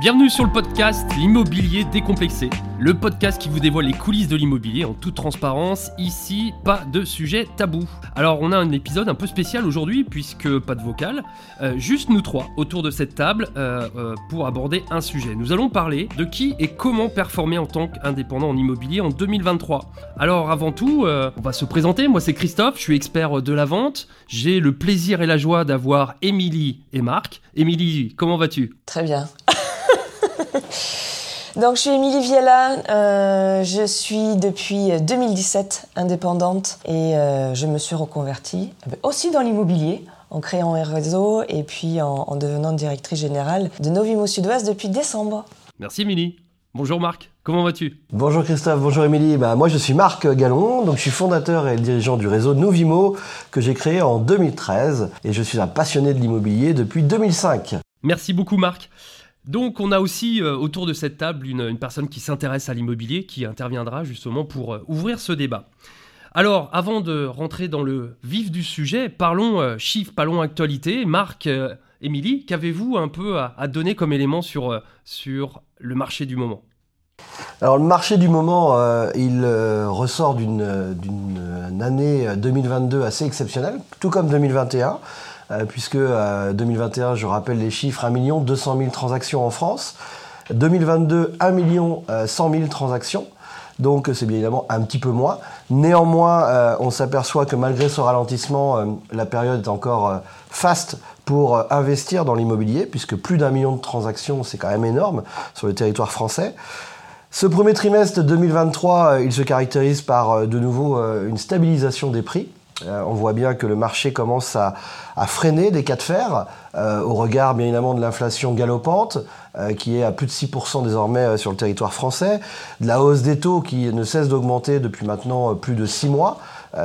Bienvenue sur le podcast L'immobilier décomplexé, le podcast qui vous dévoile les coulisses de l'immobilier en toute transparence. Ici, pas de sujet tabou. Alors, on a un épisode un peu spécial aujourd'hui puisque pas de vocal, euh, juste nous trois autour de cette table euh, euh, pour aborder un sujet. Nous allons parler de qui et comment performer en tant qu'indépendant en immobilier en 2023. Alors, avant tout, on va se présenter. Moi, c'est Christophe, je suis expert de la vente. J'ai le plaisir et la joie d'avoir Émilie et Marc. Émilie, comment vas-tu? Très bien. Donc, je suis Émilie Viella, euh, je suis depuis 2017 indépendante et euh, je me suis reconvertie euh, aussi dans l'immobilier en créant un réseau et puis en, devenant directrice générale de Novimo Sud-Ouest depuis décembre. Merci Émilie. Bonjour Marc, comment vas-tu? Bonjour Christophe, bonjour Émilie. Bah, moi je suis Marc Gallon, donc je suis fondateur et dirigeant du réseau Novimo que j'ai créé en 2013 et je suis un passionné de l'immobilier depuis 2005. Merci beaucoup Marc. Donc on a aussi euh, autour de cette table une, personne qui s'intéresse à l'immobilier, qui interviendra justement pour euh, ouvrir ce débat. Alors avant de rentrer dans le vif du sujet, parlons euh, chiffres, parlons actualité. Marc, Émilie, qu'avez-vous un peu à, donner comme élément sur, sur le marché du moment? Alors le marché du moment, il ressort d'une année 2022 assez exceptionnelle, tout comme 2021. Euh, puisque 2021, euh, je rappelle les chiffres, 1 200 000 transactions en France. 2022, 1 100 000 transactions. Donc c'est bien évidemment un petit peu moins. Néanmoins, euh, on s'aperçoit que malgré ce ralentissement, la période est encore faste pour investir dans l'immobilier, puisque plus d'un million de transactions, c'est quand même énorme sur le territoire français. Ce premier trimestre 2023, il se caractérise par de nouveau une stabilisation des prix. Euh, on voit bien que le marché commence à, freiner des cas de fer, euh, au regard bien évidemment de l'inflation galopante, euh, qui est à plus de 6% désormais sur le territoire français, de la hausse des taux qui ne cesse d'augmenter depuis maintenant plus de 6 mois.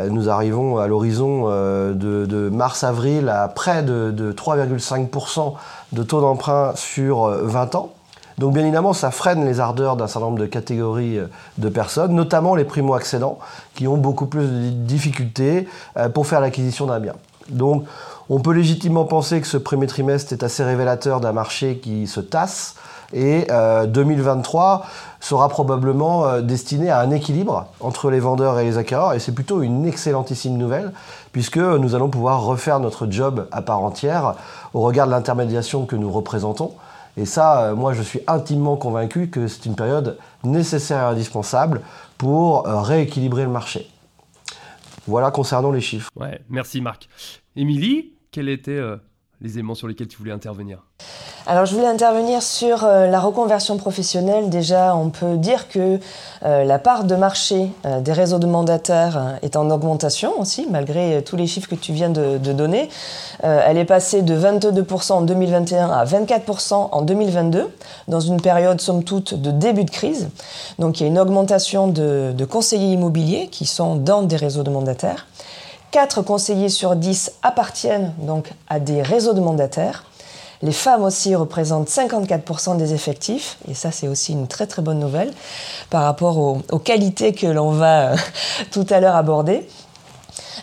nous arrivons à l'horizon de, mars-avril à près de, de 3,5% de taux d'emprunt sur 20 ans. Donc bien évidemment, ça freine les ardeurs d'un certain nombre de catégories euh, de personnes, notamment les primo-accédants, qui ont beaucoup plus de difficultés euh, pour faire l'acquisition d'un bien. Donc on peut légitimement penser que ce premier trimestre est assez révélateur d'un marché qui se tasse, et 2023 euh, sera probablement destiné à un équilibre entre les vendeurs et les acquéreurs, et c'est plutôt une excellentissime nouvelle, puisque nous allons pouvoir refaire notre job à part entière au regard de l'intermédiation que nous représentons. Et ça, euh, moi, je suis intimement convaincu que c'est une période nécessaire et indispensable pour euh, rééquilibrer le marché. Voilà concernant les chiffres. Ouais, merci Marc. Émilie, quel était euh, les éléments sur lesquels tu voulais intervenir? Alors je voulais intervenir sur euh, la reconversion professionnelle. Déjà, on peut dire que euh, la part de marché euh, des réseaux de mandataires est en augmentation aussi, malgré tous les chiffres que tu viens de, donner. elle est passée de 22% en 2021 à 24% en 2022, dans une période somme toute de début de crise. Donc il y a une augmentation de, conseillers immobiliers qui sont dans des réseaux de mandataires. 4 conseillers sur 10 appartiennent donc à des réseaux de mandataires. Les femmes aussi représentent 54% des effectifs, et ça c'est aussi une très très bonne nouvelle par rapport aux, qualités que l'on va euh, tout à l'heure aborder.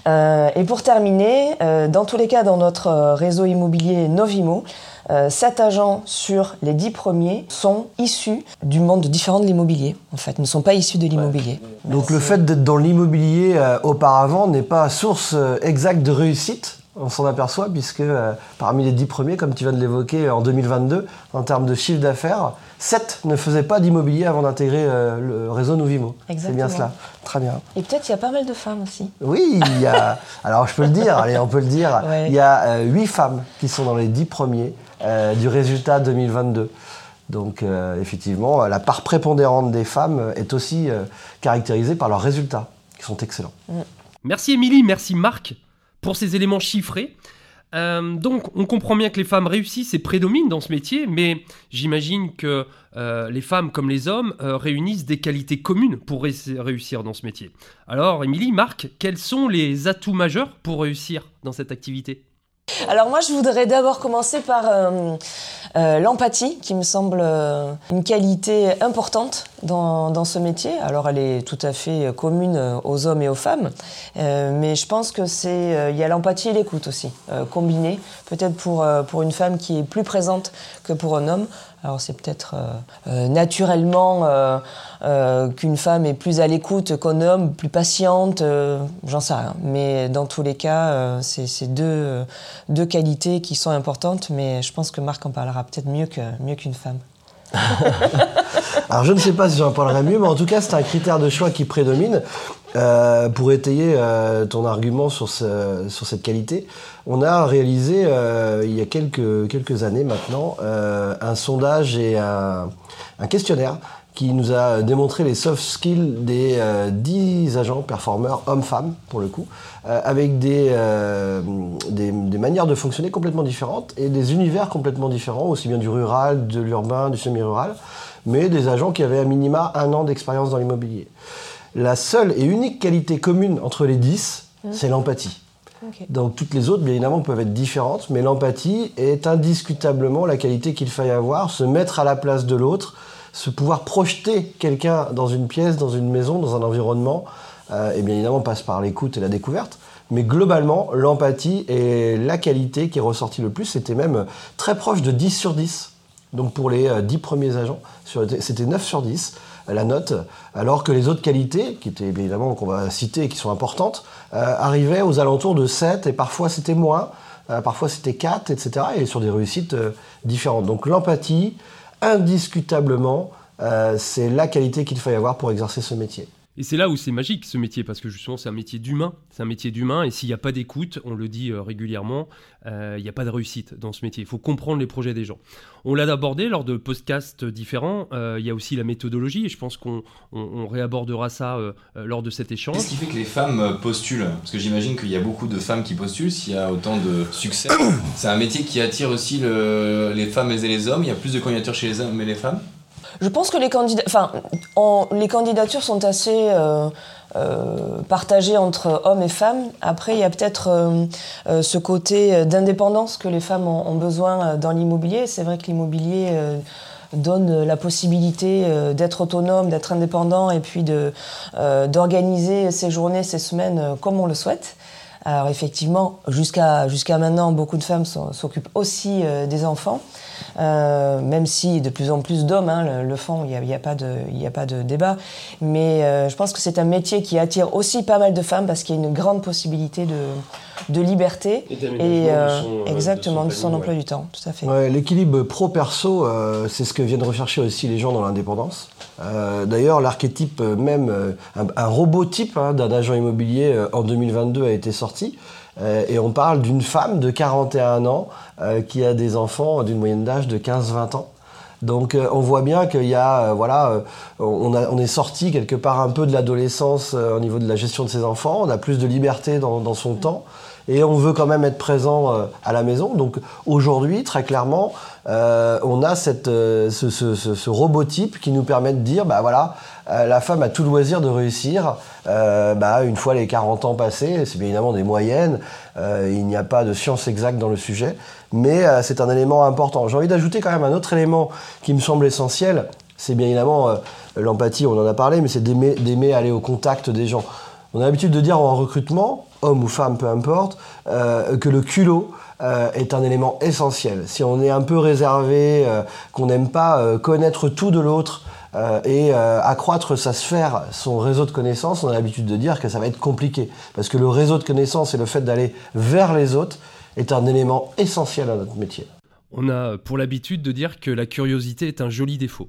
Euh, et pour terminer, euh, dans tous les cas, dans notre réseau immobilier Novimo, 7 agents sur les 10 premiers sont issus du monde différent de l'immobilier, en fait, ne sont pas issus de l'immobilier. Donc le fait d'être dans l'immobilier auparavant n'est pas source exacte de réussite on s'en aperçoit puisque parmi les 10 premiers, comme tu viens de l'évoquer en 2022, en termes de chiffre d'affaires, 7 ne faisaient pas d'immobilier avant d'intégrer le réseau Novimo. C'est bien cela. Très bien. Et peut-être il y a pas mal de femmes aussi. Oui, il y a. alors je peux le dire, allez, on peut le dire. Il y a 8 femmes qui sont dans les 10 premiers du résultat 2022. Donc effectivement, la part prépondérante des femmes est aussi caractérisée par leurs résultats, qui sont excellents. Merci Émilie, merci Marc pour ces éléments chiffrés. Euh, donc, on comprend bien que les femmes réussissent et prédominent dans ce métier, mais j'imagine que euh, les femmes comme les hommes euh, réunissent des qualités communes pour réussir dans ce métier. Alors, Émilie, Marc, quels sont les atouts majeurs pour réussir dans cette activité? Alors moi, je voudrais d'abord commencer par l'empathie, qui me semble une qualité importante dans, ce métier. Alors elle est tout à fait commune aux hommes et aux femmes, mais je pense que c'est il y a l'empathie et l'écoute aussi combinée. Peut-être pour pour une femme qui est plus présente que pour un homme. Alors c'est peut-être naturellement qu'une femme est plus à l'écoute qu'un homme, plus patiente, j'en sais rien. Mais dans tous les cas, c'est deux, deux qualités qui sont importantes, mais je pense que Marc en parlera peut-être mieux mieux qu'une femme. Alors je ne sais pas si j'en parlerai mieux, mais en tout cas c'est un critère de choix qui prédomine. Euh, pour étayer euh, ton argument sur, ce, sur, cette qualité, on a réalisé euh, il y a quelques, quelques années maintenant un sondage et un, un questionnaire qui nous a démontré les soft skills des 10 agents performeurs hommes-femmes pour le coup, avec des, des, des, manières de fonctionner complètement différentes et des univers complètement différents, aussi bien du rural, de l'urbain, du semi-rural mais des agents qui avaient à minima un an d'expérience dans l'immobilier. La seule et unique qualité commune entre les 10, mmh. c'est l'empathie. Donc toutes les autres, bien évidemment, peuvent être différentes, mais l'empathie est indiscutablement la qualité qu'il faille avoir, se mettre à la place de l'autre, se pouvoir projeter quelqu'un dans une pièce, dans une maison, dans un environnement, euh, et bien évidemment passe par l'écoute et la découverte. Mais globalement, l'empathie est la qualité qui est ressortie le plus. C'était même très proche de 10 sur 10 donc pour les 10 euh, premiers agents, c'était 9 sur 10 euh, la note, alors que les autres qualités, qui étaient évidemment qu'on va citer et qui sont importantes, euh, arrivaient aux alentours de 7 et parfois c'était moins, parfois c'était 4, etc. et sur des réussites différentes. Donc l'empathie, indiscutablement, c'est la qualité qu'il faut avoir pour exercer ce métier. Et c'est là où c'est magique ce métier, parce que justement c'est un métier d'humain, c'est un métier d'humain, et s'il n'y a pas d'écoute, on le dit euh, régulièrement, euh, il n'y a pas de réussite dans ce métier. Il faut comprendre les projets des gens. On l'a abordé lors de podcasts différents, euh, il y a aussi la méthodologie, et je pense qu'on réabordera ça lors de cet échange. Qu'est-ce qui fait que les femmes postulent? Parce que j'imagine qu'il y a beaucoup de femmes qui postulent, s'il y a autant de succès. c'est un métier qui attire aussi les femmes et les hommes, il y a plus de candidatures chez les hommes et les femmes? Je pense que les, candidats, enfin, les candidatures sont assez euh, euh, partagées entre hommes et femmes. Après, il y a peut-être euh, ce côté d'indépendance que les femmes ont, besoin dans l'immobilier. C'est vrai que l'immobilier donne la possibilité d'être autonome, d'être indépendant et puis d'organiser ses journées, ses semaines comme on le souhaite. Alors effectivement, jusqu'à jusqu'à maintenant, beaucoup de femmes s'occupent aussi des enfants. Euh, même si de plus en plus d'hommes hein, le, font, il n'y a, a, pas de, a pas de débat. Mais euh, je pense que c'est un métier qui attire aussi pas mal de femmes parce qu'il y a une grande possibilité de, de liberté et, euh, exactement de son, emploi du temps, tout à fait. L'équilibre pro-perso, c'est ce que viennent rechercher aussi les gens dans l'indépendance. D'ailleurs, l'archétype même, un, robot type hein, d'un agent immobilier en 2022 a été sorti. Euh, et on parle d'une femme de 41 ans euh, qui a des enfants d'une moyenne d'âge de 15-20 ans. Donc euh, on voit bien qu'il y a, voilà, on, a, on, est sorti quelque part un peu de l'adolescence au niveau de la gestion de ses enfants, on a plus de liberté dans, dans son temps et on veut quand même être présent à la maison. Donc aujourd'hui, très clairement, on a cette, ce, robotype qui nous permet de dire, bah voilà, la femme a tout loisir de réussir euh, bah, une fois les 40 ans passés, c'est bien évidemment des moyennes, euh, il n'y a pas de science exacte dans le sujet, mais euh, c'est un élément important. J'ai envie d'ajouter quand même un autre élément qui me semble essentiel, c'est bien évidemment l'empathie, on en a parlé, mais c'est d'aimer aller au contact des gens. On a l'habitude de dire en recrutement, homme ou femme, peu importe, que le culot est un élément essentiel. Si on est un peu réservé, qu'on n'aime pas connaître tout de l'autre, euh, et euh, accroître sa sphère, son réseau de connaissances, on a l'habitude de dire que ça va être compliqué. Parce que le réseau de connaissances et le fait d'aller vers les autres est un élément essentiel à notre métier. On a pour l'habitude de dire que la curiosité est un joli défaut.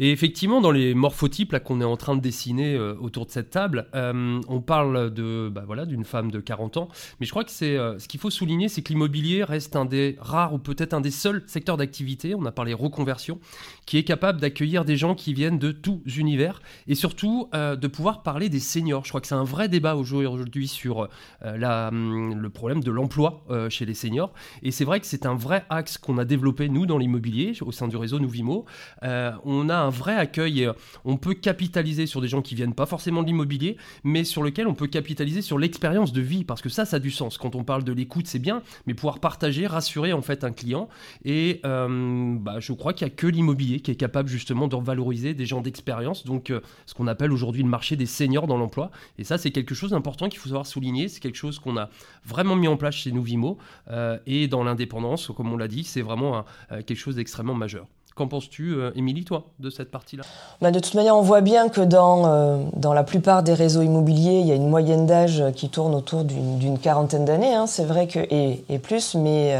Et effectivement, dans les morphotypes qu'on est en train de dessiner euh, autour de cette table, euh, on parle de bah, voilà d'une femme de 40 ans. Mais je crois que c'est euh, ce qu'il faut souligner, c'est que l'immobilier reste un des rares ou peut-être un des seuls secteurs d'activité. On a parlé reconversion, qui est capable d'accueillir des gens qui viennent de tous univers et surtout de pouvoir parler des seniors. Je crois que c'est un vrai débat aujourd'hui sur hum, le problème de l'emploi chez les seniors. Et c'est vrai que c'est un vrai axe qu'on a développé nous dans l'immobilier au sein du réseau Nouvimo. on a un vrai accueil et on peut capitaliser sur des gens qui viennent pas forcément de l'immobilier, mais sur lequel on peut capitaliser sur l'expérience de vie, parce que ça, ça a du sens. Quand on parle de l'écoute, c'est bien, mais pouvoir partager, rassurer en fait un client. Et bah, je crois qu'il y a que l'immobilier qui est capable justement de revaloriser des gens d'expérience, donc ce qu'on appelle aujourd'hui le marché des seniors dans l'emploi. Et ça, c'est quelque chose d'important qu'il faut savoir souligner. C'est quelque chose qu'on a vraiment mis en place chez nous Vimo et dans l'indépendance, comme on l'a dit, c'est vraiment quelque chose d'extrêmement majeur. Qu'en penses-tu, euh, Émilie, toi, de cette partie-là? Bah, De toute manière, on voit bien que dans, euh, dans la plupart des réseaux immobiliers, il y a une moyenne d'âge qui tourne autour d'une quarantaine d'années, hein, c'est vrai que, et, plus, mais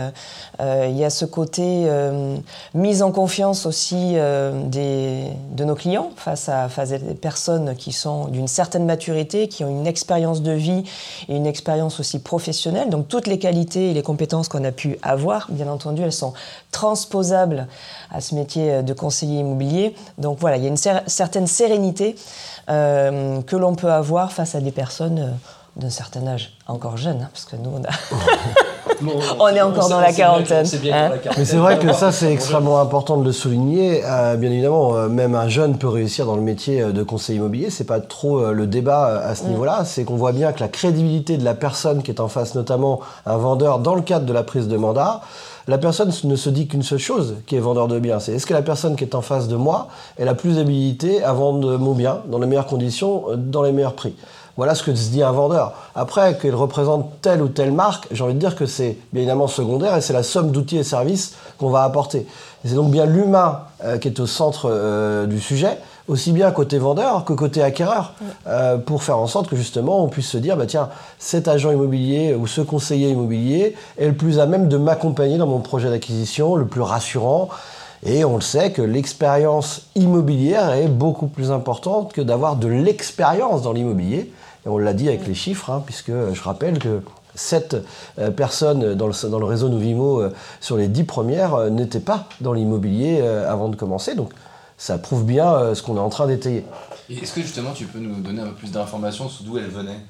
euh, il y a ce côté mise en confiance aussi des, de nos clients face à, face à des personnes qui sont d'une certaine maturité, qui ont une expérience de vie et une expérience aussi professionnelle. Donc toutes les qualités et les compétences qu'on a pu avoir, bien entendu, elles sont transposables à ce métier de conseiller immobilier. Donc voilà, il y a une certaine sérénité euh, que l'on peut avoir face à des personnes euh, d'un certain âge, encore jeunes, hein, parce que nous, on, on est encore dans la quarantaine. Hein. Mais c'est vrai que ça, c'est extrêmement important de le souligner. Euh, bien évidemment, même un jeune peut réussir dans le métier de conseiller immobilier. C'est pas trop le débat à ce mm. niveau-là. C'est qu'on voit bien que la crédibilité de la personne qui est en face, notamment un vendeur, dans le cadre de la prise de mandat, la personne ne se dit qu'une seule chose qui est vendeur de biens. C'est est-ce que la personne qui est en face de moi est la plus habilitée à vendre mon bien dans les meilleures conditions, euh, dans les meilleurs prix? Voilà ce que se dit un vendeur. Après, qu'il représente telle ou telle marque, j'ai envie de dire que c'est bien évidemment secondaire et c'est la somme d'outils et services qu'on va apporter. C'est donc bien l'humain euh, qui est au centre euh, du sujet aussi bien côté vendeur que côté acquéreur, euh, pour faire en sorte que justement on puisse se dire, bah tiens, cet agent immobilier ou ce conseiller immobilier est le plus à même de m'accompagner dans mon projet d'acquisition, le plus rassurant. Et on le sait que l'expérience immobilière est beaucoup plus importante que d'avoir de l'expérience dans l'immobilier. Et on l'a dit avec les chiffres, hein, puisque je rappelle que 7 euh, personnes dans le, dans le, réseau Novimo euh, sur les 10 premières n'étaient pas dans l'immobilier avant de commencer. Donc ça prouve bien euh, ce qu'on est en train d'étayer. Est-ce que justement tu peux nous donner un peu plus d'informations sur d'où elles venaient?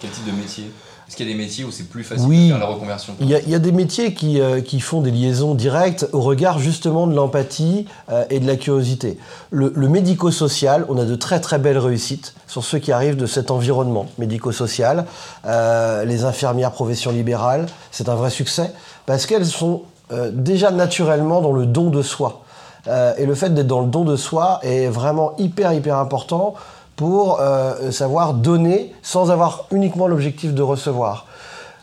Quel type de métier? Est-ce qu'il y a des métiers où c'est plus facile de faire la reconversion? Il y, a des métiers qui, euh, qui, font des liaisons directes au regard justement de l'empathie euh, et de la curiosité. Le, médico-social, on a de très très belles réussites sur ceux qui arrivent de cet environnement médico-social. les infirmières profession libérale, c'est un vrai succès parce qu'elles sont déjà naturellement dans le don de soi. Euh, et le fait d'être dans le don de soi est vraiment hyper, hyper important pour euh, savoir donner sans avoir uniquement l'objectif de recevoir.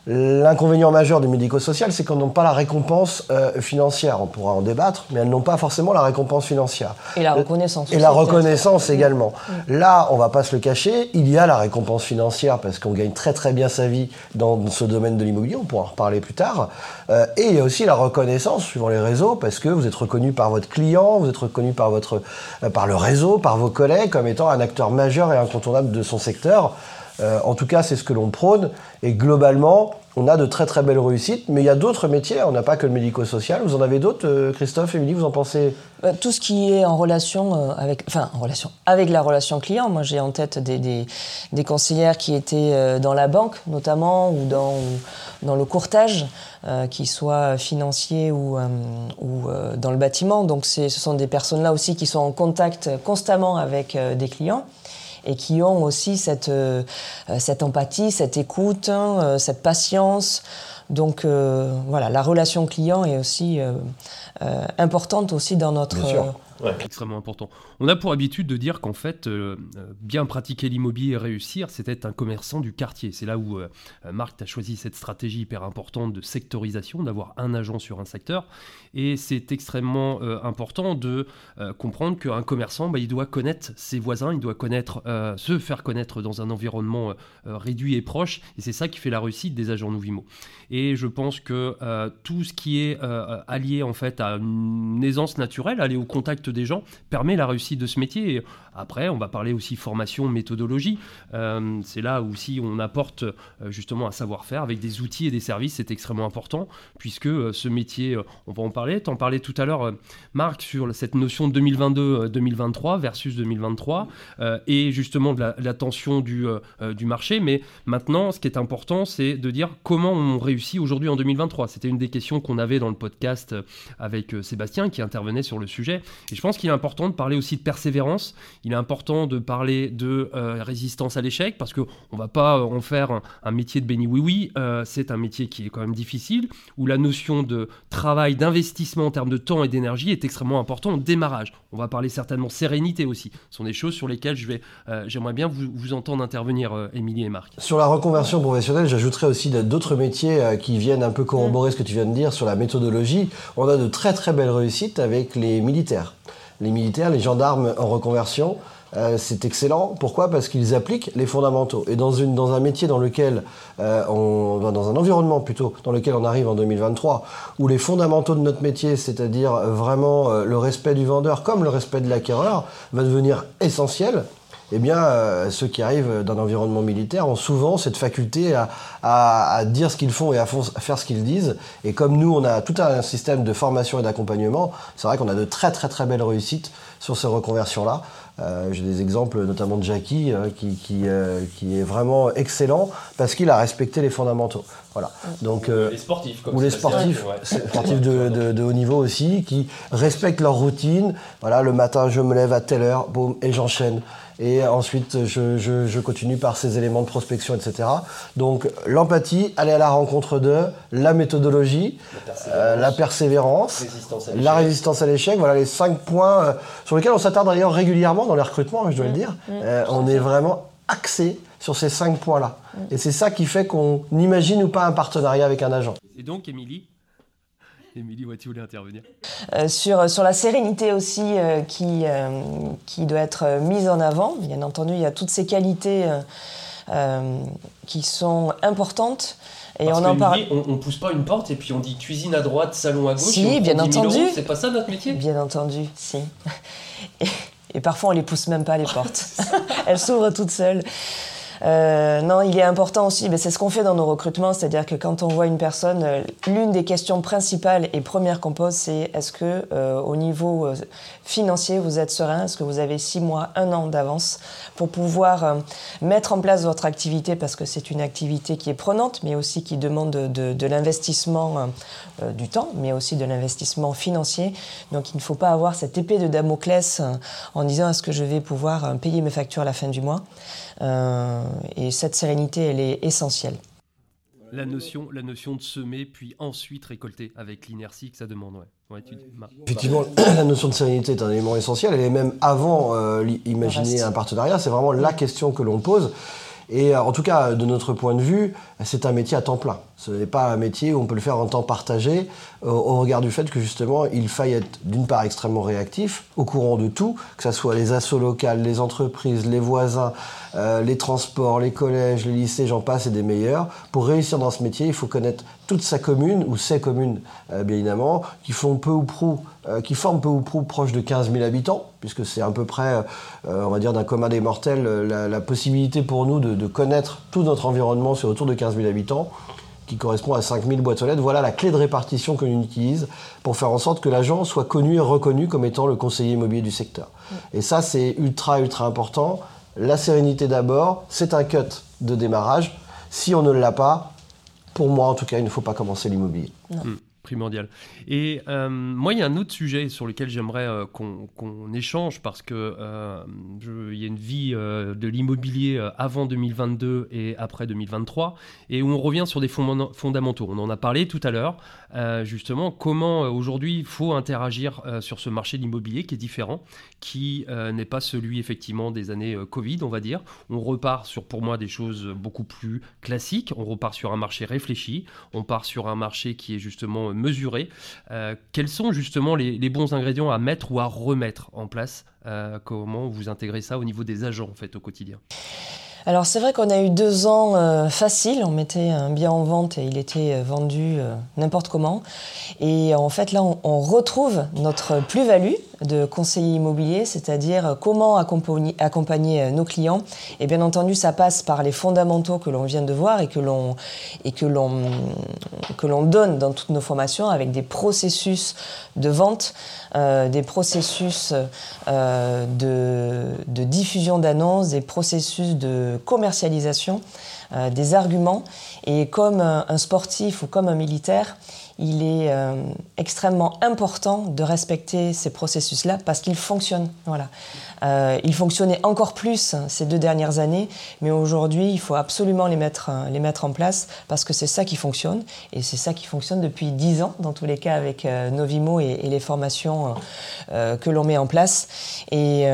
L'inconvénient majeur du médico-social, c'est qu'on n'a pas la récompense euh, financière. On pourra en débattre, mais elles n'ont pas forcément la récompense financière. Et la reconnaissance. Et la reconnaissance également. Mm. Là, on va pas se le cacher, il y a la récompense financière parce qu'on gagne très très bien sa vie dans ce domaine de l'immobilier. On pourra en reparler plus tard. Euh, et il y a aussi la reconnaissance suivant les réseaux parce que vous êtes reconnu par votre client, vous êtes reconnu par votre, euh, par le réseau, par vos collègues comme étant un acteur majeur et incontournable de son secteur. Euh, en tout cas, c'est ce que l'on prône. Et globalement, on a de très très belles réussites, mais il y a d'autres métiers, on n'a pas que le médico-social. Vous en avez d'autres, euh, Christophe, Émilie, vous en pensez? Euh, Tout ce qui est en relation avec, enfin, en relation avec la relation client. Moi, j'ai en tête des, conseillères qui étaient dans la banque, notamment, ou dans, le courtage, qui soit financier ou, ou dans le bâtiment. Donc, ce sont des personnes-là aussi qui sont en contact constamment avec des clients et qui ont aussi cette, euh, cette empathie, cette écoute, hein, euh, cette patience. Donc euh, voilà, la relation client est aussi importante aussi dans notre extrêmement important. On a pour habitude de dire qu'en fait, euh, euh, bien pratiquer l'immobilier et réussir, c'était un commerçant du quartier. C'est là où euh, Marc a choisi cette stratégie hyper importante de sectorisation, d'avoir un agent sur un secteur. Et c'est extrêmement important de comprendre qu'un commerçant, bah, il doit connaître ses voisins, il doit connaître, se faire connaître dans un environnement réduit et proche. Et c'est ça qui fait la réussite des agents Nouvimo. Et je pense que tout ce qui est allié en fait à une aisance naturelle, aller au contact des gens, permet la réussite de ce métier. après, on va parler aussi formation, méthodologie. Euh, c'est là où si on apporte euh, justement un savoir-faire avec des outils et des services, c'est extrêmement important, puisque euh, ce métier, on va en parler. Tu en parlais tout à l'heure, Marc, sur cette notion de 2022-2023 versus 2023, et justement de la, tension du marché. Mais maintenant, ce qui est important, c'est de dire comment on réussit aujourd'hui en 2023. C'était une des questions qu'on avait dans le podcast avec Sébastien qui intervenait sur le sujet. je pense qu'il est important de parler aussi de persévérance. Il est important de parler de euh, résistance à l'échec parce qu'on ne va pas en faire un, métier de béni oui-oui. Euh, c'est un métier qui est quand même difficile, où la notion de travail, d'investissement en termes de temps et d'énergie est extrêmement important au démarrage. On va parler certainement sérénité aussi. Ce sont des choses sur lesquelles j'aimerais bien vous, vous, entendre intervenir, Émilie et Marc. Sur la reconversion professionnelle, j'ajouterais aussi d'autres métiers qui viennent un peu corroborer ce que tu viens de dire sur la méthodologie. On a de très très belles réussites avec les militaires. Les militaires, les gendarmes en reconversion, euh, c'est excellent. Pourquoi? Parce qu'ils appliquent les fondamentaux. Et dans, une, dans un métier dans lequel, euh, on, dans un environnement plutôt, dans lequel on arrive en 2023, où les fondamentaux de notre métier, c'est-à-dire vraiment euh, le respect du vendeur comme le respect de l'acquéreur, va devenir essentiel, eh bien, euh, ceux qui arrivent d'un environnement militaire ont souvent cette faculté à, dire ce qu'ils font et à, faire ce qu'ils disent. Et comme nous, on a tout un système de formation et d'accompagnement, c'est vrai qu'on a de très très très belles réussites sur ces reconversions-là. Euh, j'ai des exemples notamment de Jackie euh, qui, qui, est vraiment excellent parce qu'il a respecté les fondamentaux. Voilà. Donc, les sportifs, ou les sportifs, sportifs de, de, haut niveau aussi, qui respectent leur routine. Voilà, le matin, je me lève à telle heure, boum, et j'enchaîne et ensuite je, je, continue par ces éléments de prospection, etc. Donc l'empathie, aller à la rencontre d'eux, la méthodologie, la persévérance, euh, la résistance à l'échec, voilà les cinq points euh, sur lesquels on s'attarde d'ailleurs régulièrement dans les recrutements, hein, je dois le mmh. dire. Mmh. Euh, on est vraiment axé sur ces cinq points-là. Mmh. Et c'est ça qui fait qu'on imagine ou pas un partenariat avec un agent. Et donc, Émilie, Émilie, tu voulais intervenir euh, sur, sur la sérénité aussi euh, qui, euh, qui doit être mise en avant. Bien entendu, il y a toutes ces qualités qui sont importantes. Et on en parle. On, ne pousse pas une porte et puis on dit cuisine à droite, salon à gauche. Si, bien entendu. C'est pas ça notre métier? Bien entendu, si. Et, et parfois on les pousse même pas les portes. Elles s'ouvrent toutes seules. Euh, non, il est important aussi, mais c'est ce qu'on fait dans nos recrutements, c'est-à-dire que quand on voit une personne, euh, l'une des questions principales et premières qu'on pose, c'est est-ce que euh, au niveau financier vous êtes serein, est-ce que vous avez six mois, un an d'avance pour pouvoir mettre en place votre activité, parce que c'est une activité qui est prenante, mais aussi qui demande de, l'investissement du temps, mais aussi de l'investissement financier. Donc il ne faut pas avoir cette épée de Damoclès en disant est-ce que je vais pouvoir payer mes factures à la fin du mois? Et cette sérénité, elle est essentielle. La notion, la notion de semer, puis ensuite récolter, avec l'inertie que ça demande. Ouais. Effectivement, la notion de sérénité est un élément essentiel. Elle est même avant euh, imaginer un partenariat. C'est vraiment la question que l'on pose. Et euh, en tout cas, de notre point de vue, c'est un métier à temps plein. Ce n'est pas un métier où on peut le faire en temps partagé, au regard du fait que justement, il faille être d'une part extrêmement réactif, au courant de tout, que ce soit les assos locales, les entreprises, les voisins, euh, les transports, les collèges, les lycées, j'en passe, et des meilleurs. Pour réussir dans ce métier, il faut connaître toute sa commune, ou ses communes, euh, bien évidemment, qui font peu ou prou, euh, qui forment peu ou prou proche de 15 000 habitants, puisque c'est à peu près, on va dire, d'un commun des mortels, la, possibilité pour nous de, de connaître tout notre environnement sur autour de 15 000 habitants qui correspond à 5000 boîtes aux lettres. Voilà la clé de répartition que l'on utilise pour faire en sorte que l'agent soit connu et reconnu comme étant le conseiller immobilier du secteur. Et ça, c'est ultra, ultra important. La sérénité d'abord, c'est un cut de démarrage. Si on ne l'a pas, pour moi en tout cas, il ne faut pas commencer l'immobilier primordial. Et euh, moi, il y a un autre sujet sur lequel j'aimerais euh, qu'on échange parce que euh, il y a une vie de l'immobilier avant 2022 et après 2023 et où on revient sur des fondamentaux. On en a parlé tout à l'heure, justement, comment aujourd'hui il faut interagir sur ce marché de l'immobilier qui est différent, qui n'est pas celui effectivement des années Covid, on va dire. On repart sur, pour moi, des choses beaucoup plus classiques. On repart sur un marché réfléchi. On part sur un marché qui est justement mesurer. Euh, quels sont justement les, bons ingrédients à mettre ou à remettre en place euh, Comment vous intégrez ça au niveau des agents en fait au quotidien? Alors c'est vrai qu'on a eu deux ans euh, faciles, on mettait un bien en vente et il était vendu n'importe comment. Et en fait là on retrouve notre plus-value, de conseiller immobilier, c'est-à-dire comment accompagner, euh, nos clients. Et bien entendu, ça passe par les fondamentaux que l'on vient de voir et que l'on et que l'on que l'on donne dans toutes nos formations avec des processus de vente, euh, des processus euh, de, diffusion d'annonces, des processus de commercialisation, des arguments. Et comme un sportif ou comme un militaire, il est euh, extrêmement important de respecter ces processus-là parce qu'ils fonctionnent. Voilà. Euh, ils fonctionnaient encore plus hein, ces deux dernières années, mais aujourd'hui, il faut absolument les mettre, euh, les mettre en place parce que c'est ça qui fonctionne et c'est ça qui fonctionne depuis dix ans, dans tous les cas, avec Novimo et, les formations que l'on met en place. Et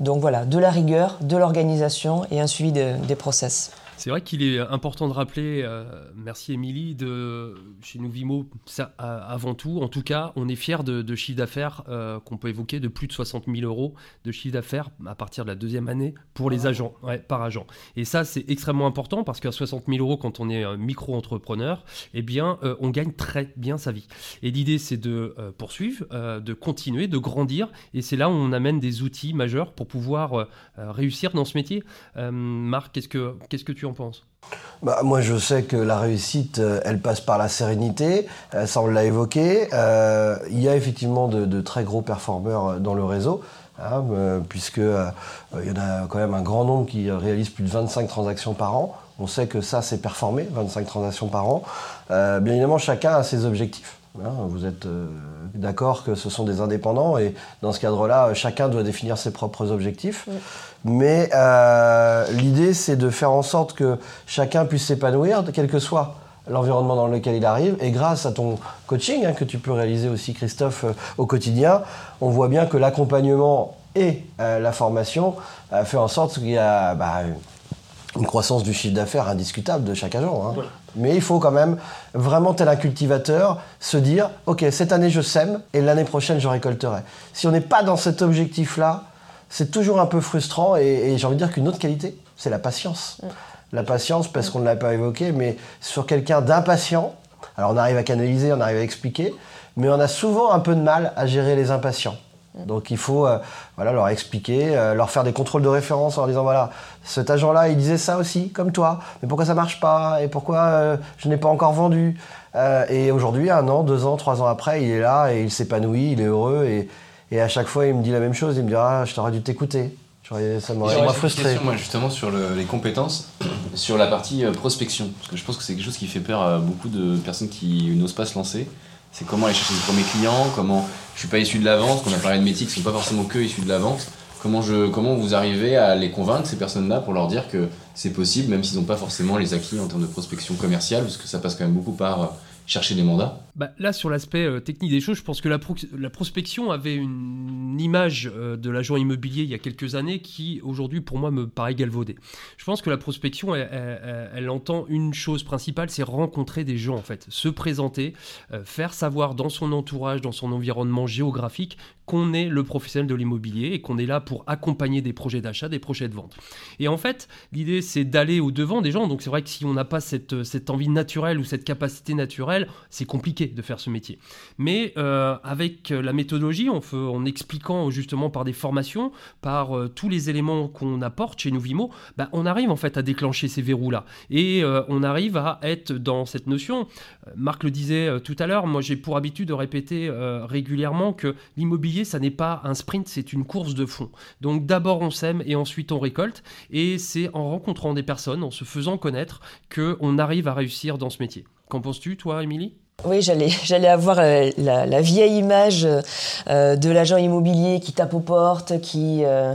donc voilà, de la rigueur, de l'organisation et un suivi des process. C'est vrai qu'il est important de rappeler, euh, merci Émilie, de chez nous Vimo, ça, avant tout, en tout cas, on est fier de, de chiffre d'affaires euh, qu'on peut évoquer de plus de 60 000 euros de chiffre d'affaires à partir de la deuxième année pour les agents, par agent. Et ça, c'est extrêmement important parce qu'à 60 000 euros, quand on est un micro-entrepreneur, eh bien, euh, on gagne très bien sa vie. Et l'idée, c'est de poursuivre, de continuer, de grandir. Et c'est là où on amène des outils majeurs pour pouvoir réussir dans ce métier. Marc, qu'est-ce que, qu'est-ce que tu en penses bah, moi, je sais que la réussite, euh, elle passe par la sérénité. Euh, ça, on l'a évoqué. Euh, il y a effectivement de, très gros performeurs dans le réseau, hein, puisque il y en a quand même un grand nombre qui réalisent plus de 25 transactions par an. On sait que ça, c'est performé, 25 transactions par an. bien évidemment, chacun a ses objectifs. Hein. vous êtes d'accord que ce sont des indépendants et dans ce cadre-là, chacun doit définir ses propres objectifs. Mais euh, l'idée, c'est de faire en sorte que chacun puisse s'épanouir, quel que soit l'environnement dans lequel il arrive. Et grâce à ton coaching, hein, que tu peux réaliser aussi, Christophe, euh, au quotidien, on voit bien que l'accompagnement et euh, la formation fait en sorte qu'il y a bah, une croissance du chiffre d'affaires indiscutable de chaque agent. Hein. Mais il faut quand même, vraiment tel un cultivateur, se dire, OK, cette année je sème et l'année prochaine je récolterai. Si on n'est pas dans cet objectif-là, c'est toujours un peu frustrant et, j'ai envie de dire qu'une autre qualité, c'est la patience. Mm. La patience, parce qu'on ne l'a pas évoqué, mais sur quelqu'un d'impatient, alors on arrive à canaliser, on arrive à expliquer, mais on a souvent un peu de mal à gérer les impatients. Mm. Donc il faut euh, voilà, leur expliquer, euh, leur faire des contrôles de référence en leur disant voilà, cet agent-là, il disait ça aussi, comme toi, mais pourquoi ça marche pas Et pourquoi euh, je n'ai pas encore vendu? Et aujourd'hui, un an, deux ans, trois ans après, il est là et il s'épanouit, il est heureux et, et à chaque fois, il me dit la même chose. Il me dit Ah, je t'aurais dû t'écouter. Ça m'aurait frustré. moi, justement, sur les compétences, sur la partie euh, prospection. Parce que je pense que c'est quelque chose qui fait peur à beaucoup de personnes qui n'osent pas se lancer. C'est comment aller chercher les premiers clients, comment je suis pas issu de la vente, qu'on a parlé de métiers qui sont pas forcément que issus de la vente. Comment, je, comment vous arrivez à les convaincre, ces personnes-là, pour leur dire que c'est possible, même s'ils n'ont pas forcément les acquis en termes de prospection commerciale, parce que ça passe quand même beaucoup par euh, chercher des mandats bah, Là, sur l'aspect euh, technique des choses, je pense que la, prospection avait une image euh, de l'agent immobilier il y a quelques années qui, aujourd'hui, pour moi, me paraît galvaudée. Je pense que la prospection, elle, entend une chose principale, c'est rencontrer des gens, en fait. Se présenter, euh, faire savoir dans son entourage, dans son environnement géographique, qu'on est le professionnel de l'immobilier et qu'on est là pour accompagner des projets d'achat, des projets de vente. Et en fait, l'idée, c'est d'aller au-devant des gens. Donc, c'est vrai que si on n'a pas cette, cette envie naturelle ou cette capacité naturelle, c'est compliqué de faire ce métier. Mais euh, avec la méthodologie, en, expliquant justement par des formations, par euh, tous les éléments qu'on apporte chez nous Vimo, bah, on arrive en fait à déclencher ces verrous-là. Et euh, on arrive à être dans cette notion. Marc le disait tout à l'heure, moi j'ai pour habitude de répéter régulièrement que l'immobilier, ça n'est pas un sprint, c'est une course de fond. Donc d'abord on sème et ensuite on récolte. Et c'est en rencontrant des personnes, en se faisant connaître, qu'on arrive à réussir dans ce métier. Qu'en penses-tu, toi, Émilie? Oui, j'allais, j'allais avoir euh, la, vieille image euh, de l'agent immobilier qui tape aux portes, qui, euh,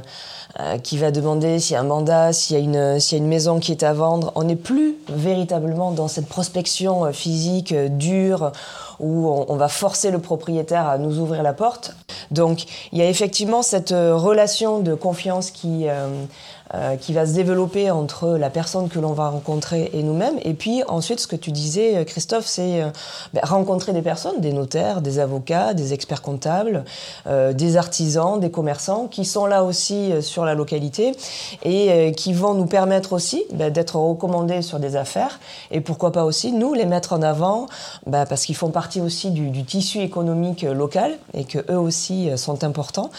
qui va demander s'il y a un mandat, s'il y a, une, y a une maison qui est à vendre. On n'est plus véritablement dans cette prospection physique dure où on, va forcer le propriétaire à nous ouvrir la porte. Donc il y a effectivement cette relation de confiance qui euh, qui va se développer entre la personne que l'on va rencontrer et nous-mêmes. Et puis ensuite, ce que tu disais, euh, Christophe, c'est euh, ben, rencontrer des personnes, des notaires, des avocats, des experts comptables, des artisans, des commerçants, qui sont là aussi sur la localité et qui vont nous permettre aussi ben, d'être recommandés sur des affaires. Et pourquoi pas aussi, nous, les mettre en avant, ben, parce qu'ils font partie aussi du, tissu économique local et que eux aussi sont importants.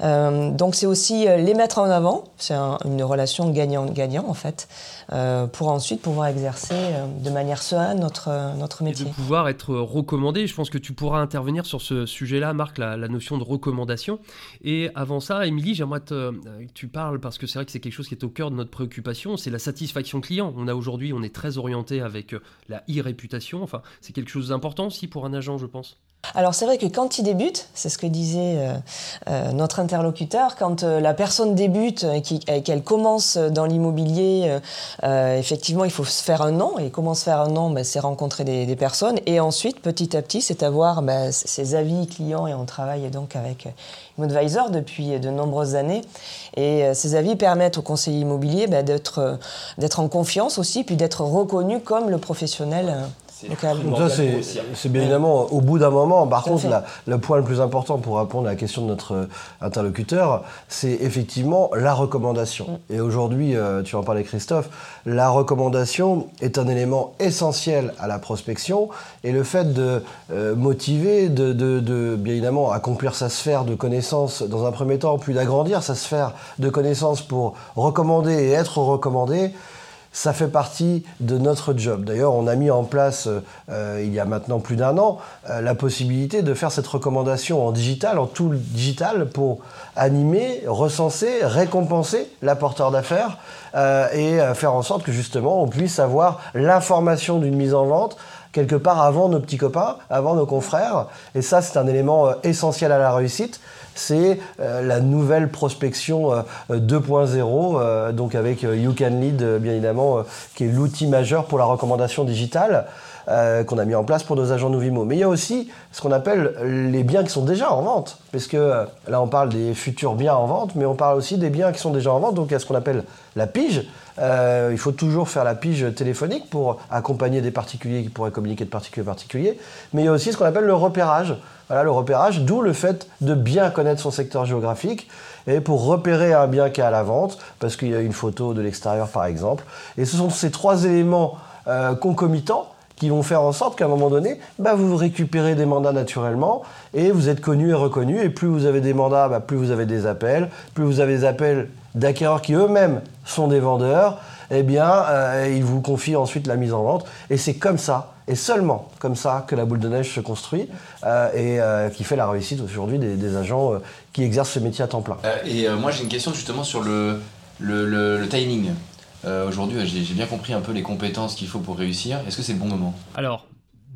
donc c'est aussi les mettre en avant, c'est relation gagnant-gagnant en fait, euh, pour ensuite pouvoir exercer euh, de manière sereine notre, notre métier. Et de pouvoir être recommandé, je pense que tu pourras intervenir sur ce sujet-là, Marc, la, notion de recommandation. Et avant ça, Émilie, j'aimerais que tu parles, parce que c'est vrai que c'est quelque chose qui est au cœur de notre préoccupation, c'est la satisfaction client. On a aujourd'hui, on est très orienté avec la e-réputation, enfin c'est quelque chose d'important aussi pour un agent, je pense. Alors c'est vrai que quand il débute, c'est ce que disait euh, euh, notre interlocuteur, quand euh, la personne débute et qu'elle commence dans l'immobilier, effectivement il faut se faire un nom, et comment se faire un nom? Ben, C'est rencontrer des, personnes, et ensuite petit à petit c'est avoir ben, ses avis clients, et on travaille donc avec ImmoAdvisor depuis de nombreuses années, et ces avis permettent au conseiller immobilier ben, d'être en confiance aussi, puis d'être reconnu comme le professionnel donc ça, c'est bien évidemment au bout d'un moment. Par contre, le point le plus important pour répondre à la question de notre euh, interlocuteur, c'est effectivement la recommandation. Mm. Et aujourd'hui, euh, tu en parlais Christophe, la recommandation est un élément essentiel à la prospection. Et le fait de euh, motiver, de, de, bien évidemment accomplir sa sphère de connaissances dans un premier temps, puis d'agrandir sa sphère de connaissances pour recommander et être recommandé, ça fait partie de notre job. D'ailleurs, on a mis en place, euh, il y a maintenant plus d'un an, euh, la possibilité de faire cette recommandation en digital, en tout digital, pour animer, recenser, récompenser l'apporteur d'affaires euh, et faire en sorte que justement on puisse avoir l'information d'une mise en vente quelque part avant nos petits copains, avant nos confrères. Et ça, c'est un élément essentiel à la réussite c'est euh, la nouvelle prospection 2.0, euh, euh, donc avec You Can Lead, bien évidemment, qui est l'outil majeur pour la recommandation digitale. qu'on a mis en place pour nos agents Novimo. Mais il y a aussi ce qu'on appelle les biens qui sont déjà en vente, parce que là on parle des futurs biens en vente, mais on parle aussi des biens qui sont déjà en vente, donc il y a ce qu'on appelle la pige. Il faut toujours faire la pige téléphonique pour accompagner des particuliers qui pourraient communiquer de particulier à particulier, mais il y a aussi ce qu'on appelle le repérage. Voilà le repérage, d'où le fait de bien connaître son secteur géographique et pour repérer un bien qui est à la vente, parce qu'il y a une photo de l'extérieur par exemple. Et ce sont ces trois éléments euh, concomitants qui vont faire en sorte qu'à un moment donné, bah, vous récupérez des mandats naturellement et vous êtes connu et reconnu. Et plus vous avez des mandats, bah, plus vous avez des appels. Plus vous avez des appels d'acquéreurs qui eux-mêmes sont des vendeurs, eh bien, euh, ils vous confient ensuite la mise en vente. Et c'est comme ça et seulement comme ça que la boule de neige se construit euh, et euh, qui fait la réussite aujourd'hui des, agents euh, qui exercent ce métier à temps plein. et moi j'ai une question justement sur le, le, timing. aujourd'hui j'ai bien compris un peu les compétences qu'il faut pour réussir. Est-ce que c'est le bon moment? Alors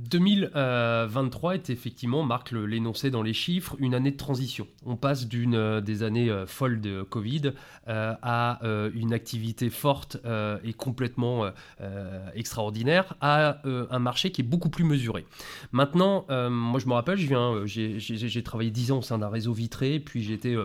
2023 est effectivement, marque l'énoncé dans les chiffres, une année de transition. On passe d'une euh, des années euh, folles de Covid euh, à une activité forte et complètement extraordinaire, à un marché qui est beaucoup plus mesuré. Maintenant, moi je me rappelle, j'ai travaillé 10 ans au sein d'un réseau vitré, puis j'ai été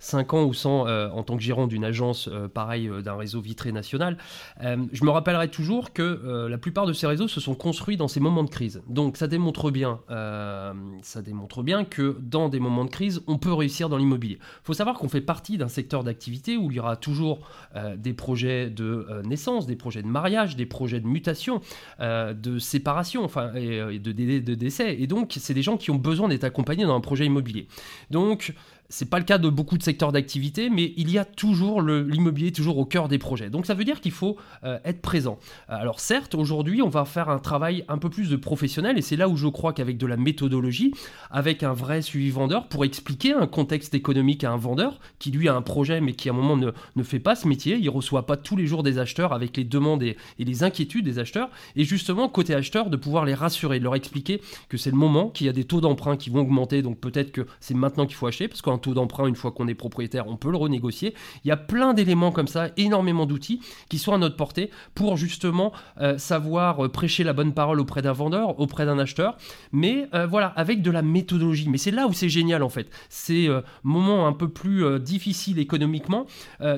5 ans ou 100 en tant que gérant d'une agence pareil d'un réseau vitré national. je me rappellerai toujours que la plupart de ces réseaux se sont construits dans ces moments de crise. Donc ça démontre bien, euh, ça démontre bien que dans des moments de crise, on peut réussir dans l'immobilier. Il faut savoir qu'on fait partie d'un secteur d'activité où il y aura toujours euh, des projets de euh, naissance, des projets de mariage, des projets de mutation, de séparation, enfin, et, de, de, décès. Et donc, c'est des gens qui ont besoin d'être accompagnés dans un projet immobilier. Donc, c'est pas le cas de beaucoup de secteurs d'activité, mais il y a toujours l'immobilier toujours au cœur des projets. Donc ça veut dire qu'il faut euh, être présent. Alors certes, aujourd'hui, on va faire un travail un peu plus de professionnel, et c'est là où je crois qu'avec de la méthodologie, avec un vrai suivi vendeur, pour expliquer un contexte économique à un vendeur qui lui a un projet, mais qui à un moment ne, ne fait pas ce métier, il reçoit pas tous les jours des acheteurs avec les demandes et, les inquiétudes des acheteurs, et justement côté acheteur de pouvoir les rassurer, de leur expliquer que c'est le moment, qu'il y a des taux d'emprunt qui vont augmenter, donc peut-être que c'est maintenant qu'il faut acheter, parce qu'en taux d'emprunt, une fois qu'on est propriétaire, on peut le renégocier. Il y a plein d'éléments comme ça, énormément d'outils qui sont à notre portée pour justement euh, savoir euh, prêcher la bonne parole auprès d'un vendeur, auprès d'un acheteur, mais euh, voilà, avec de la méthodologie. Mais c'est là où c'est génial en fait. Ces moments un peu plus difficiles économiquement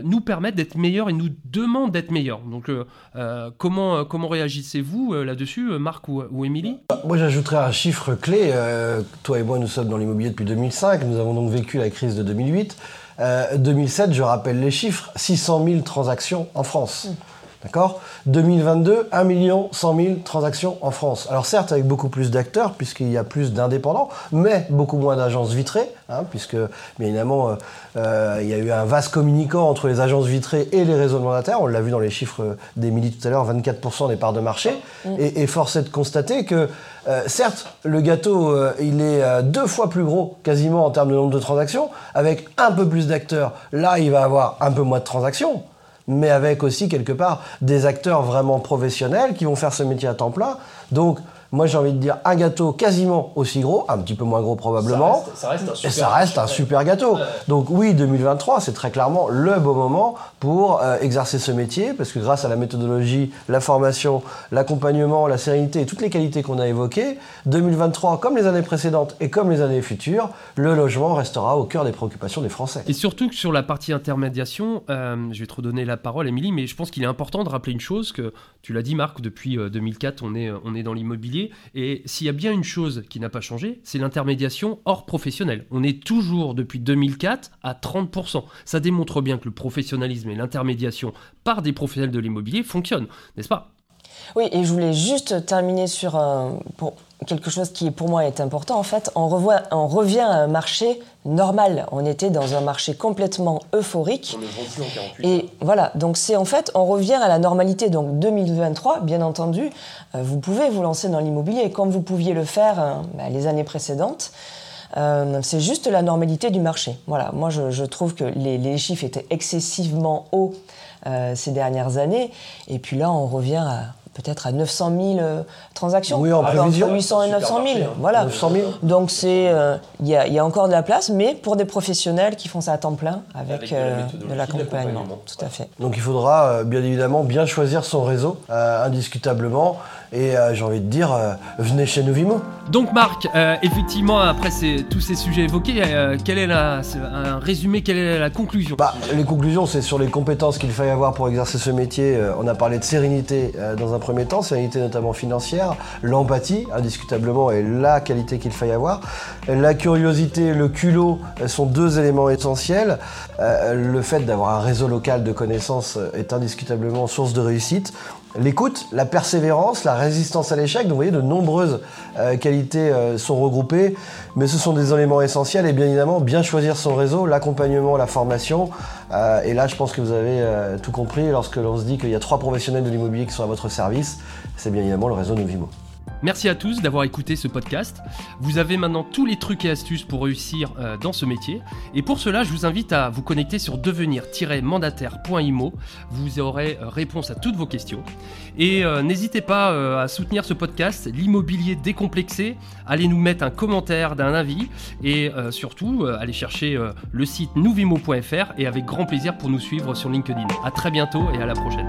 nous permettent d'être meilleurs et nous demandent d'être meilleurs. Donc comment, comment réagissez-vous là-dessus, Marc ou, Émilie? Moi j'ajouterais un chiffre clé. toi et moi nous sommes dans l'immobilier depuis 2005, nous avons donc vécu la crise de 2008. 2007, euh, je rappelle les chiffres, 600 000 transactions en France. D'accord? 2022, 1 million 100 000 transactions en France. Alors certes avec beaucoup plus d'acteurs puisqu'il y a plus d'indépendants, mais beaucoup moins d'agences vitrées, hein, puisque bien évidemment euh, euh, il y a eu un vaste communicant entre les agences vitrées et les réseaux de mandataires. On l'a vu dans les chiffres d'Emilie tout à l'heure, 24% des parts de marché. Mm. Et, et, force est de constater que euh, certes le gâteau il est deux fois plus gros quasiment en termes de nombre de transactions, avec un peu plus d'acteurs. Là il va avoir un peu moins de transactions mais avec aussi quelque part des acteurs vraiment professionnels qui vont faire ce métier à temps plein. Moi j'ai envie de dire un gâteau quasiment aussi gros, un petit peu moins gros probablement. Ça reste, un super, et ça reste un super gâteau. Donc oui, 2023, c'est très clairement le beau moment pour euh, exercer ce métier, parce que grâce à la méthodologie, la formation, l'accompagnement, la sérénité et toutes les qualités qu'on a évoquées, 2023, comme les années précédentes et comme les années futures, le logement restera au cœur des préoccupations des Français. Et surtout que sur la partie intermédiation, euh, je vais te redonner la parole, Émilie, mais je pense qu'il est important de rappeler une chose que tu l'as dit, Marc, depuis 2004, euh, on est, on est dans l'immobilier et s'il y a bien une chose qui n'a pas changé, c'est l'intermédiation hors professionnel. On est toujours depuis 2004 à 30%. Ça démontre bien que le professionnalisme et l'intermédiation par des professionnels de l'immobilier fonctionnent, n'est-ce pas? Oui, et je voulais juste terminer sur pour quelque chose qui pour moi est important. En fait, on, revoit, on revient à un marché normal. On était dans un marché complètement euphorique. et voilà, donc c'est en fait, on revient à la normalité. Donc 2023, bien entendu, euh, vous pouvez vous lancer dans l'immobilier comme vous pouviez le faire euh, bah, les années précédentes. Euh, c'est juste la normalité du marché. Voilà, moi je, trouve que les, chiffres étaient excessivement hauts ces dernières années, et puis là on revient à, peut-être à 900 000 euh, transactions. Oui, en prévision. Entre 800 et 900 000. Hein. Voilà. 900 000. Donc c'est, euh, il y, a encore de la place, mais pour des professionnels qui font ça à temps plein avec, euh, de l'accompagnement. Tout à fait. Donc il faudra bien évidemment bien choisir son réseau, indiscutablement. Et j'ai envie de dire, venez chez nous Vimo. Donc Marc, effectivement, après tous ces sujets évoqués, quel est la, un résumé, quelle est la conclusion bah, Les conclusions, c'est sur les compétences qu'il faille avoir pour exercer ce métier. on a parlé de sérénité dans un premier temps, sérénité notamment financière, l'empathie, indiscutablement, est la qualité qu'il faille avoir. La curiosité, le culot sont deux éléments essentiels. Euh, le fait d'avoir un réseau local de connaissances est indiscutablement source de réussite. L'écoute, la persévérance, la résistance à l'échec, donc vous voyez, de nombreuses euh, qualités euh, sont regroupées, mais ce sont des éléments essentiels et bien évidemment, bien choisir son réseau, l'accompagnement, la formation. Euh, et là, je pense que vous avez tout compris lorsque l'on se dit qu'il y a trois professionnels de l'immobilier qui sont à votre service, c'est bien évidemment le réseau Novimo. Merci à tous d'avoir écouté ce podcast. Vous avez maintenant tous les trucs et astuces pour réussir euh, dans ce métier. Et pour cela, je vous invite à vous connecter sur devenir-mandataire.imo. Vous aurez euh, réponse à toutes vos questions. Et euh, n'hésitez pas à soutenir ce podcast, l'immobilier décomplexé. Allez nous mettre un commentaire d'un avis. Et surtout, allez chercher le site nouvimo.fr et avec grand plaisir pour nous suivre sur LinkedIn. A très bientôt et à la prochaine.